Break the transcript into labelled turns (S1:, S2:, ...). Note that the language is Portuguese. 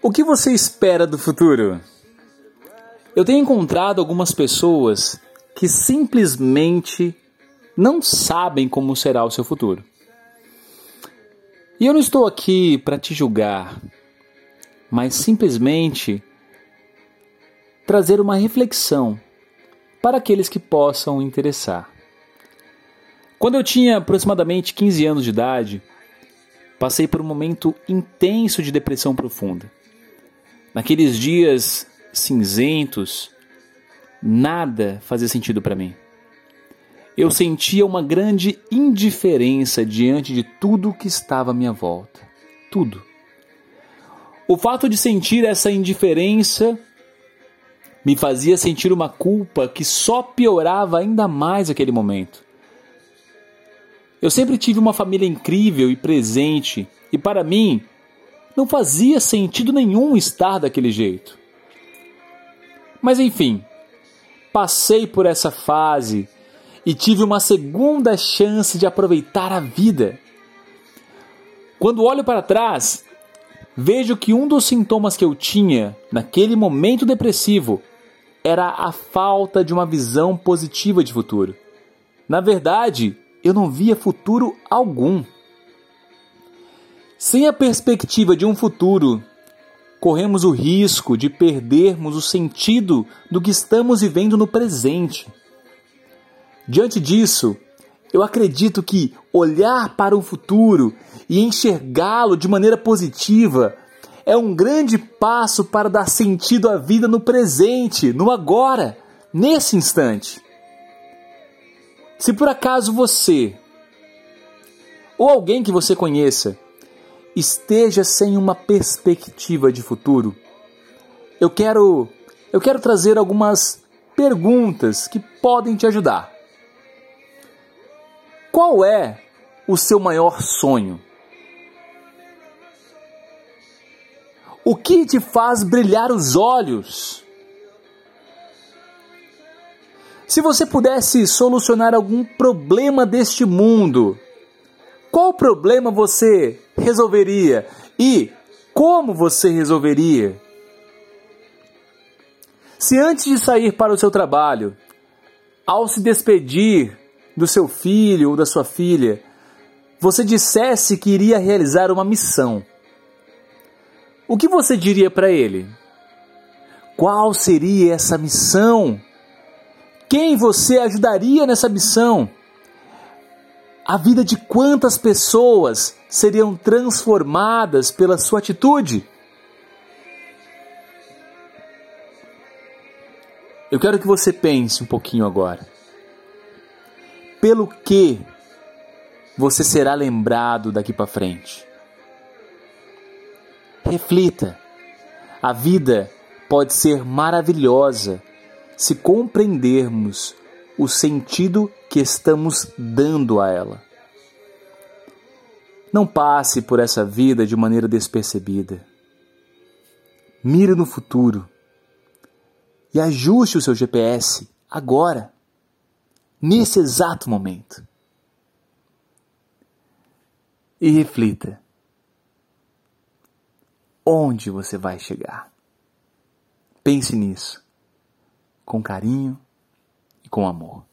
S1: O que você espera do futuro? Eu tenho encontrado algumas pessoas que simplesmente não sabem como será o seu futuro. E eu não estou aqui para te julgar, mas simplesmente trazer uma reflexão para aqueles que possam interessar. Quando eu tinha aproximadamente 15 anos de idade, passei por um momento intenso de depressão profunda. Naqueles dias cinzentos, nada fazia sentido para mim. Eu sentia uma grande indiferença diante de tudo que estava à minha volta. Tudo. O fato de sentir essa indiferença me fazia sentir uma culpa que só piorava ainda mais aquele momento. Eu sempre tive uma família incrível e presente, e para mim não fazia sentido nenhum estar daquele jeito. Mas enfim, passei por essa fase e tive uma segunda chance de aproveitar a vida. Quando olho para trás, vejo que um dos sintomas que eu tinha naquele momento depressivo era a falta de uma visão positiva de futuro. Na verdade, eu não via futuro algum. Sem a perspectiva de um futuro, corremos o risco de perdermos o sentido do que estamos vivendo no presente. Diante disso, eu acredito que olhar para o futuro e enxergá-lo de maneira positiva é um grande passo para dar sentido à vida no presente, no agora, nesse instante. Se por acaso você ou alguém que você conheça esteja sem uma perspectiva de futuro, eu quero eu quero trazer algumas perguntas que podem te ajudar. Qual é o seu maior sonho? O que te faz brilhar os olhos? Se você pudesse solucionar algum problema deste mundo, qual problema você resolveria e como você resolveria? Se antes de sair para o seu trabalho, ao se despedir do seu filho ou da sua filha, você dissesse que iria realizar uma missão, o que você diria para ele? Qual seria essa missão? Quem você ajudaria nessa missão? A vida de quantas pessoas seriam transformadas pela sua atitude? Eu quero que você pense um pouquinho agora. Pelo que você será lembrado daqui para frente? Reflita. A vida pode ser maravilhosa se compreendermos o sentido que estamos dando a ela. Não passe por essa vida de maneira despercebida. Mire no futuro e ajuste o seu GPS agora, nesse exato momento. E reflita: onde você vai chegar? Pense nisso, com carinho com amor.